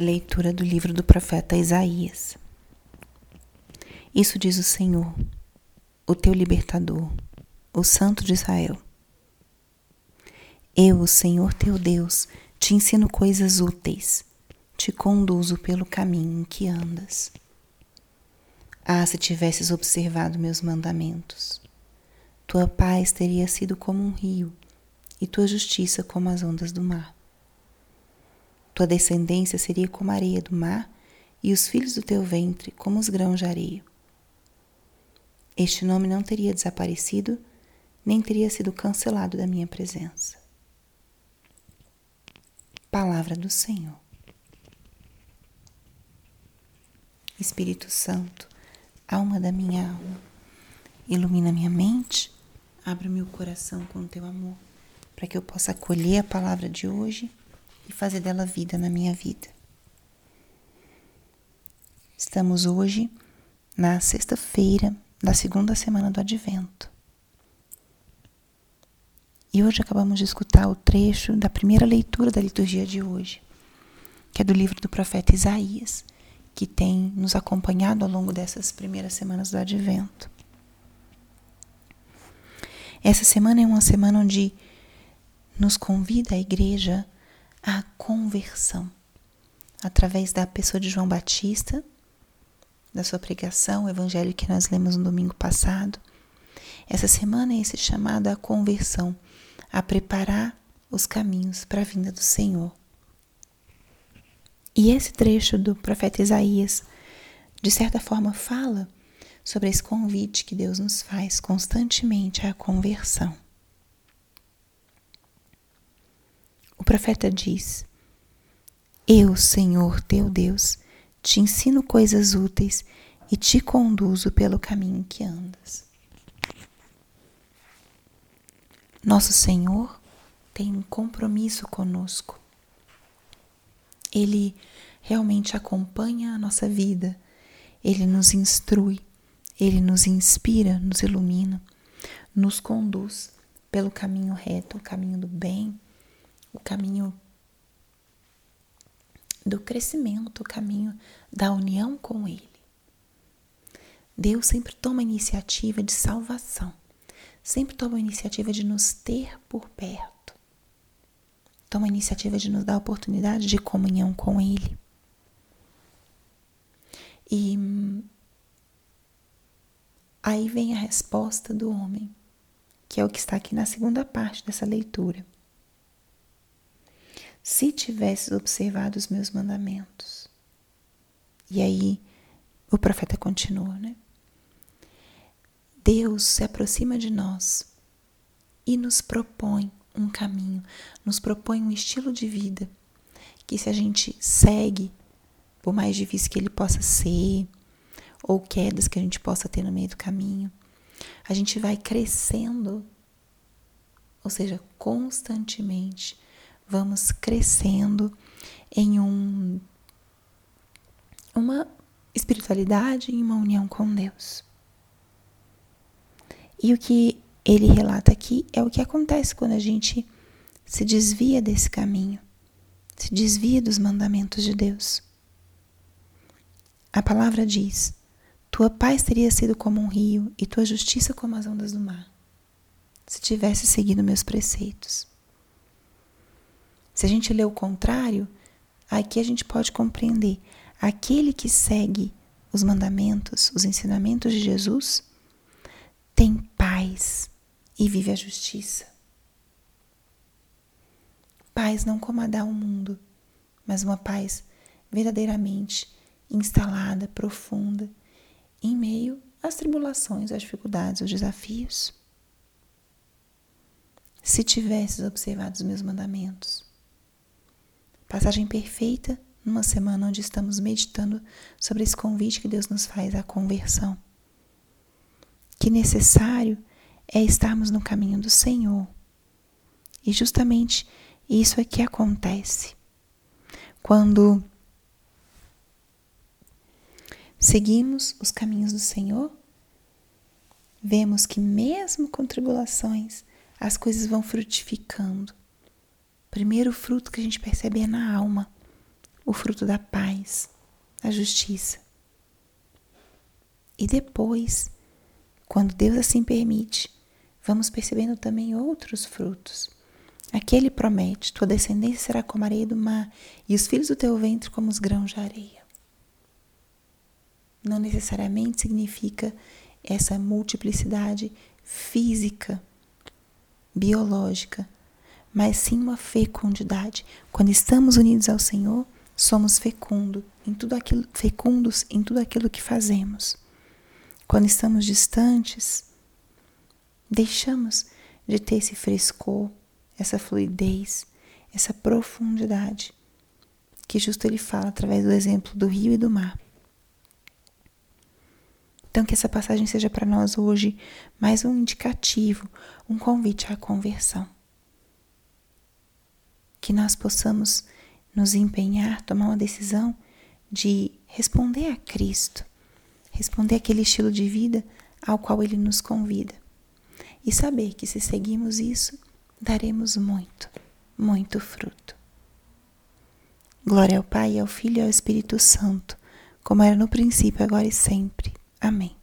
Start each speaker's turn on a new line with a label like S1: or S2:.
S1: Leitura do livro do profeta Isaías. Isso diz o Senhor, o teu libertador, o Santo de Israel. Eu, o Senhor teu Deus, te ensino coisas úteis, te conduzo pelo caminho em que andas. Ah, se tivesses observado meus mandamentos, tua paz teria sido como um rio e tua justiça como as ondas do mar. Tua descendência seria como a areia do mar, e os filhos do teu ventre como os grãos de areia. Este nome não teria desaparecido, nem teria sido cancelado da minha presença. Palavra do Senhor. Espírito Santo, alma da minha alma, ilumina minha mente, abre meu coração com o teu amor, para que eu possa acolher a palavra de hoje e fazer dela vida na minha vida. Estamos hoje na sexta-feira da segunda semana do Advento. E hoje acabamos de escutar o trecho da primeira leitura da liturgia de hoje, que é do livro do profeta Isaías, que tem nos acompanhado ao longo dessas primeiras semanas do Advento. Essa semana é uma semana onde nos convida a igreja a conversão através da pessoa de João Batista, da sua pregação, o evangelho que nós lemos no domingo passado. Essa semana é esse chamado à conversão, a preparar os caminhos para a vinda do Senhor. E esse trecho do profeta Isaías, de certa forma, fala sobre esse convite que Deus nos faz constantemente à conversão. O profeta diz: Eu, Senhor teu Deus, te ensino coisas úteis e te conduzo pelo caminho que andas. Nosso Senhor tem um compromisso conosco. Ele realmente acompanha a nossa vida, ele nos instrui, ele nos inspira, nos ilumina, nos conduz pelo caminho reto, o caminho do bem, o caminho do crescimento, o caminho da união com Ele. Deus sempre toma a iniciativa de salvação, sempre toma a iniciativa de nos ter por perto, toma a iniciativa de nos dar a oportunidade de comunhão com Ele. E aí vem a resposta do homem, que é o que está aqui na segunda parte dessa leitura se tivesses observado os meus mandamentos. E aí o profeta continua, né? Deus se aproxima de nós e nos propõe um caminho, nos propõe um estilo de vida que se a gente segue, por mais difícil que ele possa ser, ou quedas que a gente possa ter no meio do caminho, a gente vai crescendo, ou seja, constantemente vamos crescendo em um, uma espiritualidade e uma união com Deus. E o que ele relata aqui é o que acontece quando a gente se desvia desse caminho, se desvia dos mandamentos de Deus. A palavra diz: Tua paz teria sido como um rio e tua justiça como as ondas do mar, se tivesse seguido meus preceitos. Se a gente lê o contrário, aqui a gente pode compreender aquele que segue os mandamentos, os ensinamentos de Jesus, tem paz e vive a justiça. Paz não como a dá o mundo, mas uma paz verdadeiramente instalada, profunda, em meio às tribulações, às dificuldades, aos desafios. Se tivesses observado os meus mandamentos, Passagem perfeita numa semana onde estamos meditando sobre esse convite que Deus nos faz à conversão. Que necessário é estarmos no caminho do Senhor. E justamente isso é que acontece. Quando seguimos os caminhos do Senhor, vemos que mesmo com tribulações, as coisas vão frutificando primeiro fruto que a gente percebe é na alma, o fruto da paz, da justiça. E depois, quando Deus assim permite, vamos percebendo também outros frutos. Aqui ele promete: tua descendência será como a areia do mar, e os filhos do teu ventre como os grãos de areia. Não necessariamente significa essa multiplicidade física, biológica, mas sim uma fecundidade. Quando estamos unidos ao Senhor, somos fecundo em tudo aquilo, fecundos em tudo aquilo que fazemos. Quando estamos distantes, deixamos de ter esse frescor, essa fluidez, essa profundidade que justo ele fala através do exemplo do rio e do mar. Então, que essa passagem seja para nós hoje mais um indicativo, um convite à conversão. Que nós possamos nos empenhar, tomar uma decisão de responder a Cristo, responder aquele estilo de vida ao qual Ele nos convida. E saber que se seguirmos isso, daremos muito, muito fruto. Glória ao Pai, ao Filho e ao Espírito Santo, como era no princípio, agora e sempre. Amém.